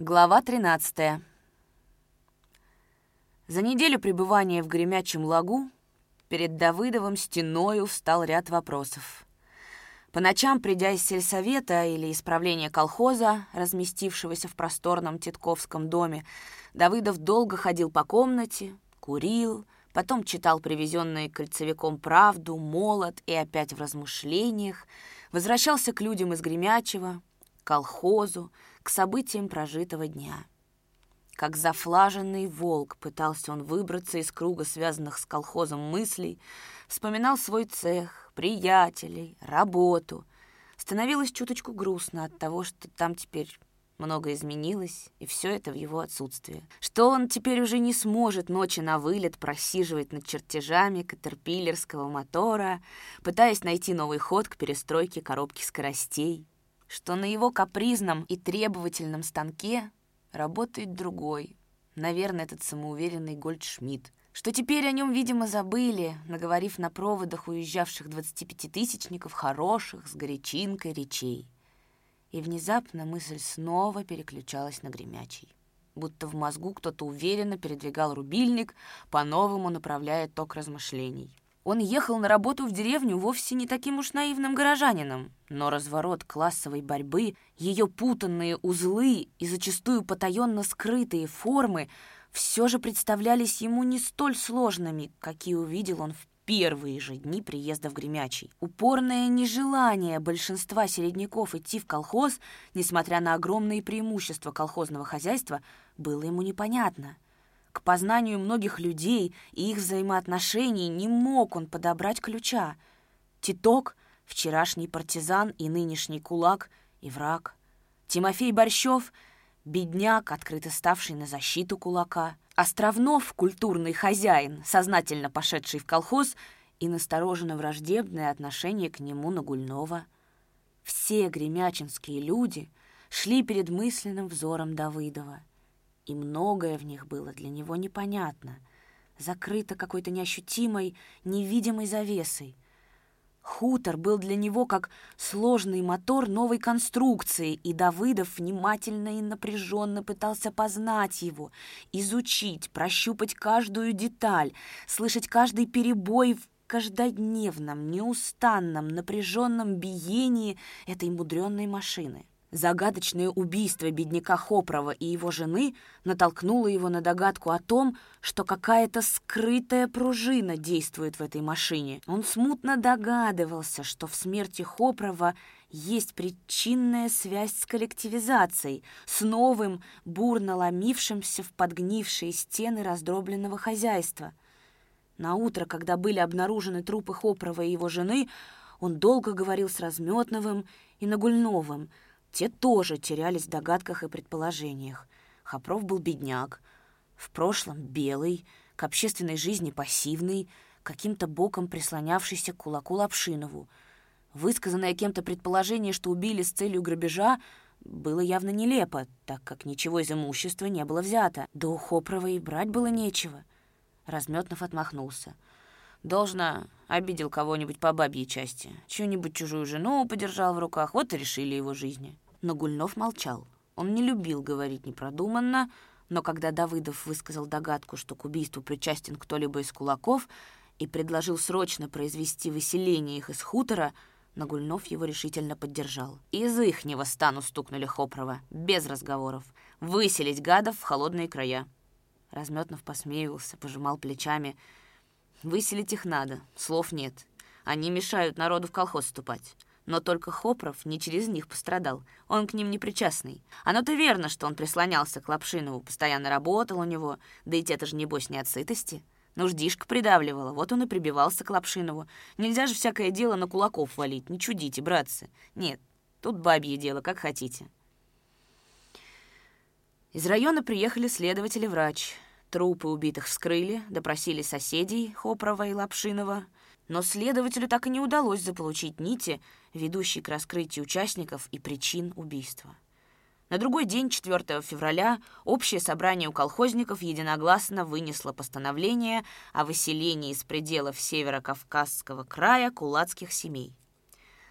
Глава 13. За неделю пребывания в гремячем лагу перед Давыдовым стеною встал ряд вопросов. По ночам, придя из сельсовета или исправления колхоза, разместившегося в просторном Титковском доме, Давыдов долго ходил по комнате, курил, потом читал привезенные кольцевиком «Правду», «Молот» и опять в размышлениях, возвращался к людям из Гремячего, колхозу, к событиям прожитого дня. Как зафлаженный волк пытался он выбраться из круга связанных с колхозом мыслей, вспоминал свой цех, приятелей, работу. Становилось чуточку грустно от того, что там теперь много изменилось, и все это в его отсутствие. Что он теперь уже не сможет ночи на вылет просиживать над чертежами катерпиллерского мотора, пытаясь найти новый ход к перестройке коробки скоростей что на его капризном и требовательном станке работает другой, наверное, этот самоуверенный Гольдшмидт, что теперь о нем, видимо, забыли, наговорив на проводах уезжавших 25-тысячников хороших с горячинкой речей. И внезапно мысль снова переключалась на гремячий. Будто в мозгу кто-то уверенно передвигал рубильник, по-новому направляя ток размышлений. Он ехал на работу в деревню вовсе не таким уж наивным горожанином, но разворот классовой борьбы, ее путанные узлы и зачастую потаенно скрытые формы все же представлялись ему не столь сложными, какие увидел он в первые же дни приезда в Гремячий. Упорное нежелание большинства середняков идти в колхоз, несмотря на огромные преимущества колхозного хозяйства, было ему непонятно — к познанию многих людей и их взаимоотношений не мог он подобрать ключа. Титок — вчерашний партизан и нынешний кулак и враг. Тимофей Борщев — бедняк, открыто ставший на защиту кулака. Островнов — культурный хозяин, сознательно пошедший в колхоз и настороженно враждебное отношение к нему Нагульного. Все гремячинские люди шли перед мысленным взором Давыдова — и многое в них было для него непонятно, закрыто какой-то неощутимой, невидимой завесой. Хутор был для него как сложный мотор новой конструкции, и Давыдов внимательно и напряженно пытался познать его, изучить, прощупать каждую деталь, слышать каждый перебой в каждодневном, неустанном, напряженном биении этой мудренной машины. Загадочное убийство бедняка Хопрова и его жены натолкнуло его на догадку о том, что какая-то скрытая пружина действует в этой машине. Он смутно догадывался, что в смерти Хопрова есть причинная связь с коллективизацией, с новым, бурно ломившимся в подгнившие стены раздробленного хозяйства. На утро, когда были обнаружены трупы Хопрова и его жены, он долго говорил с Разметновым и Нагульновым — те тоже терялись в догадках и предположениях. Хопров был бедняк, в прошлом белый, к общественной жизни пассивный, каким-то боком прислонявшийся к кулаку Лапшинову. Высказанное кем-то предположение, что убили с целью грабежа, было явно нелепо, так как ничего из имущества не было взято. Да у Хопрова и брать было нечего. Разметнов отмахнулся. Должно, обидел кого-нибудь по бабьей части. Чью-нибудь чужую жену подержал в руках, вот и решили его жизни. Но Гульнов молчал. Он не любил говорить непродуманно, но когда Давыдов высказал догадку, что к убийству причастен кто-либо из кулаков, и предложил срочно произвести выселение их из хутора, Нагульнов его решительно поддержал. «Из ихнего стану стукнули Хопрова, без разговоров. Выселить гадов в холодные края». Разметнов посмеивался, пожимал плечами — Выселить их надо, слов нет. Они мешают народу в колхоз вступать. Но только Хопров не через них пострадал. Он к ним не причастный. Оно-то верно, что он прислонялся к Лапшинову, постоянно работал у него, да и те-то же небось не от сытости. Нуждишка придавливала, вот он и прибивался к Лапшинову. Нельзя же всякое дело на кулаков валить, не чудите, братцы. Нет, тут бабье дело, как хотите. Из района приехали следователь-врач. Трупы убитых вскрыли, допросили соседей Хопрова и Лапшинова, но следователю так и не удалось заполучить нити, ведущие к раскрытию участников и причин убийства. На другой день, 4 февраля, общее собрание у колхозников единогласно вынесло постановление о выселении из пределов Северо-Кавказского края кулацких семей.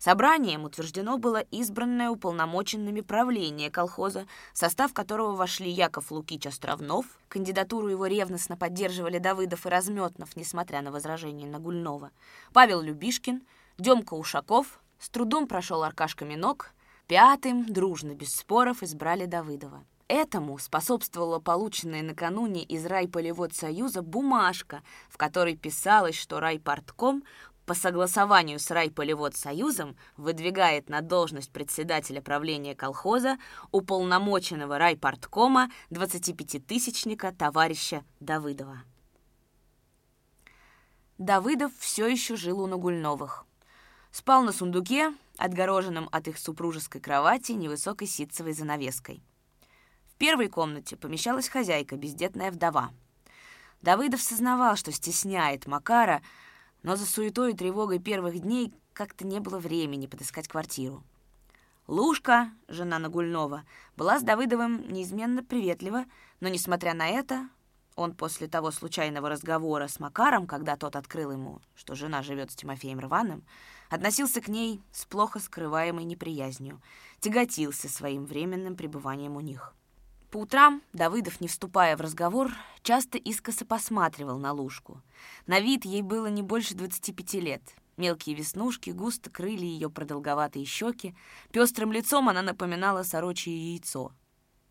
Собранием утверждено было избранное уполномоченными правление колхоза, состав которого вошли Яков Лукич Островнов, кандидатуру его ревностно поддерживали Давыдов и Разметнов, несмотря на возражения Нагульнова, Павел Любишкин, Демка Ушаков, с трудом прошел Аркашка Минок, пятым, дружно, без споров, избрали Давыдова. Этому способствовала полученная накануне из райполеводсоюза бумажка, в которой писалось, что райпортком по согласованию с райполеводсоюзом выдвигает на должность председателя правления колхоза уполномоченного райпорткома 25-тысячника товарища Давыдова. Давыдов все еще жил у Нагульновых. Спал на сундуке, отгороженном от их супружеской кровати невысокой ситцевой занавеской. В первой комнате помещалась хозяйка, бездетная вдова. Давыдов сознавал, что стесняет Макара, но за суетой и тревогой первых дней как-то не было времени подыскать квартиру. Лушка, жена Нагульнова, была с Давыдовым неизменно приветлива, но, несмотря на это, он после того случайного разговора с Макаром, когда тот открыл ему, что жена живет с Тимофеем Рваным, относился к ней с плохо скрываемой неприязнью, тяготился своим временным пребыванием у них. По утрам Давыдов, не вступая в разговор, часто искоса посматривал на Лужку. На вид ей было не больше 25 лет. Мелкие веснушки густо крыли ее продолговатые щеки. Пестрым лицом она напоминала сорочье яйцо.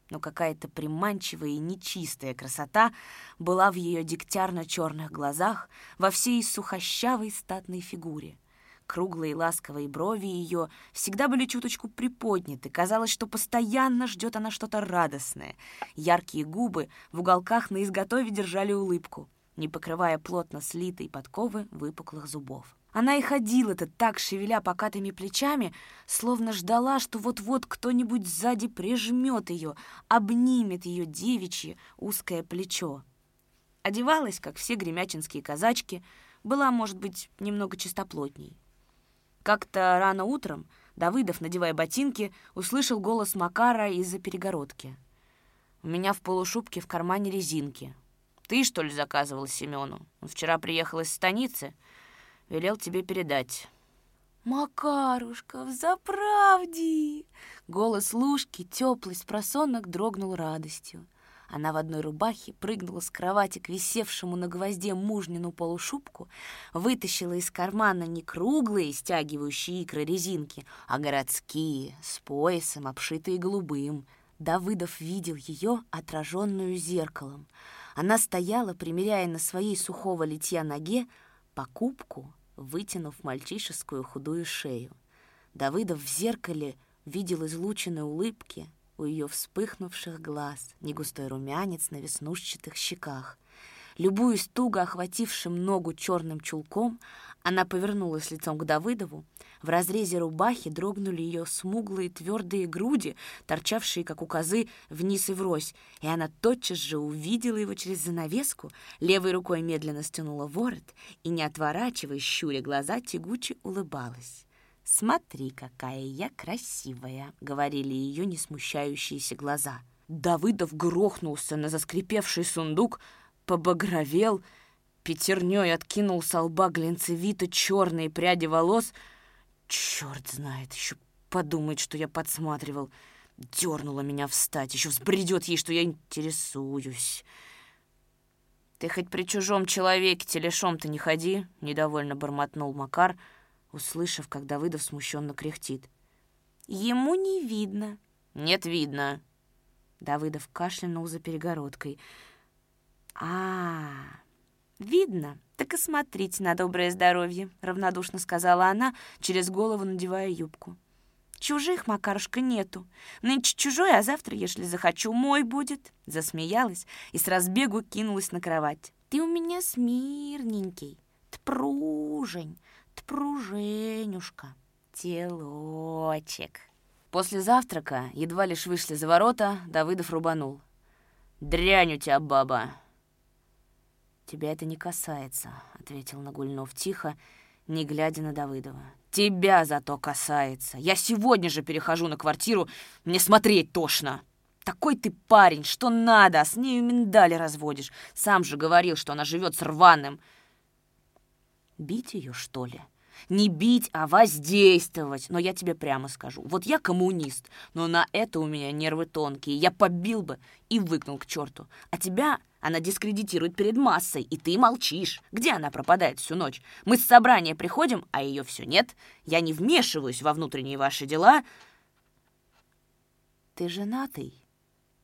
Но какая-то приманчивая и нечистая красота была в ее дегтярно-черных глазах, во всей сухощавой статной фигуре — Круглые ласковые брови ее всегда были чуточку приподняты. Казалось, что постоянно ждет она что-то радостное. Яркие губы в уголках на изготове держали улыбку, не покрывая плотно слитой подковы выпуклых зубов. Она и ходила-то так, шевеля покатыми плечами, словно ждала, что вот-вот кто-нибудь сзади прижмет ее, обнимет ее девичье узкое плечо. Одевалась, как все гремячинские казачки, была, может быть, немного чистоплотней. Как-то рано утром Давыдов, надевая ботинки, услышал голос Макара из-за перегородки. «У меня в полушубке в кармане резинки. Ты, что ли, заказывал Семену? Он вчера приехал из станицы. Велел тебе передать». «Макарушка, в заправде!» Голос Лушки, теплый с просонок, дрогнул радостью. Она в одной рубахе прыгнула с кровати к висевшему на гвозде мужнину полушубку, вытащила из кармана не круглые, стягивающие икры резинки, а городские, с поясом, обшитые голубым. Давыдов видел ее, отраженную зеркалом. Она стояла, примеряя на своей сухого литья ноге покупку, вытянув мальчишескую худую шею. Давыдов в зеркале видел излученные улыбки, у ее вспыхнувших глаз, негустой румянец на веснушчатых щеках. Любуясь туго охватившим ногу черным чулком, она повернулась лицом к Давыдову. В разрезе рубахи дрогнули ее смуглые твердые груди, торчавшие, как у козы, вниз и врозь, и она тотчас же увидела его через занавеску, левой рукой медленно стянула ворот и, не отворачивая, щуря глаза, тягуче улыбалась. «Смотри, какая я красивая!» — говорили ее несмущающиеся глаза. Давыдов грохнулся на заскрипевший сундук, побагровел, пятерней откинул со лба глинцевито черные пряди волос. Черт знает, еще подумает, что я подсматривал. Дернула меня встать, еще взбредет ей, что я интересуюсь. «Ты хоть при чужом человеке телешом-то не ходи», — недовольно бормотнул Макар — услышав, как Давыдов смущенно кряхтит. «Ему не видно». «Нет, видно». Давыдов кашлянул за перегородкой. а, видно. Так и смотрите на доброе здоровье», — равнодушно сказала она, через голову надевая юбку. «Чужих, Макарушка, нету. Нынче чужой, а завтра, если захочу, мой будет». Засмеялась и с разбегу кинулась на кровать. «Ты у меня смирненький, тпружень, пруженюшка, телочек. После завтрака, едва лишь вышли за ворота, Давыдов рубанул. «Дрянь у тебя, баба!» «Тебя это не касается», — ответил Нагульнов тихо, не глядя на Давыдова. «Тебя зато касается. Я сегодня же перехожу на квартиру, мне смотреть тошно. Такой ты парень, что надо, а с нею миндали разводишь. Сам же говорил, что она живет с рваным». «Бить ее, что ли?» Не бить, а воздействовать. Но я тебе прямо скажу. Вот я коммунист, но на это у меня нервы тонкие. Я побил бы и выкнул к черту. А тебя она дискредитирует перед массой, и ты молчишь. Где она пропадает всю ночь? Мы с собрания приходим, а ее все нет. Я не вмешиваюсь во внутренние ваши дела. Ты женатый?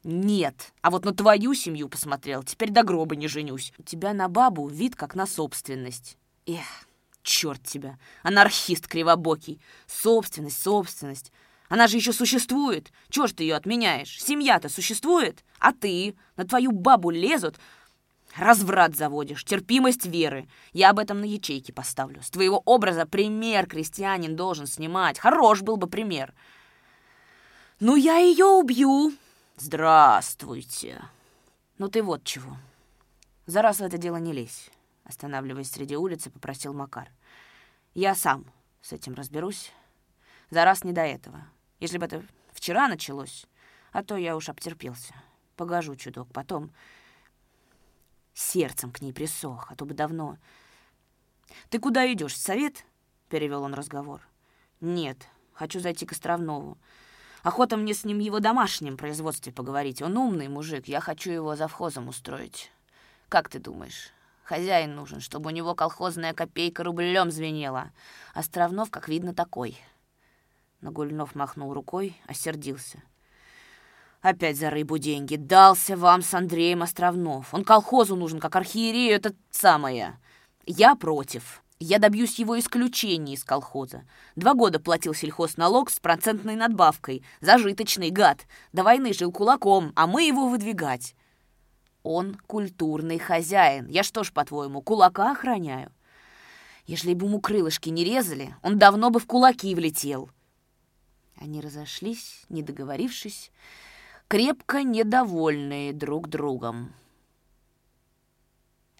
Нет. А вот на твою семью посмотрел. Теперь до гроба не женюсь. У тебя на бабу вид как на собственность. Эх, черт тебя. Анархист кривобокий. Собственность, собственность. Она же еще существует. Чего ж ты ее отменяешь? Семья-то существует. А ты? На твою бабу лезут. Разврат заводишь, терпимость веры. Я об этом на ячейке поставлю. С твоего образа пример крестьянин должен снимать. Хорош был бы пример. Ну, я ее убью. Здравствуйте. Ну ты вот чего. За раз в это дело не лезь. Останавливаясь среди улицы, попросил Макар. Я сам с этим разберусь. За раз не до этого. Если бы это вчера началось, а то я уж обтерпелся. Погожу чудок, потом сердцем к ней присох, а то бы давно. «Ты куда идешь? В совет?» — перевел он разговор. «Нет, хочу зайти к Островнову. Охота мне с ним его домашнем производстве поговорить. Он умный мужик, я хочу его завхозом устроить. Как ты думаешь?» Хозяин нужен, чтобы у него колхозная копейка рублем звенела. Островнов, как видно, такой. Нагульнов махнул рукой, осердился. Опять за рыбу деньги. Дался вам с Андреем Островнов. Он колхозу нужен, как архиерею, это самое. Я против. Я добьюсь его исключения из колхоза. Два года платил сельхозналог с процентной надбавкой. Зажиточный гад. До войны жил кулаком, а мы его выдвигать. Он культурный хозяин. Я что ж, по-твоему, кулака охраняю? Если бы ему крылышки не резали, он давно бы в кулаки влетел. Они разошлись, не договорившись, крепко недовольные друг другом.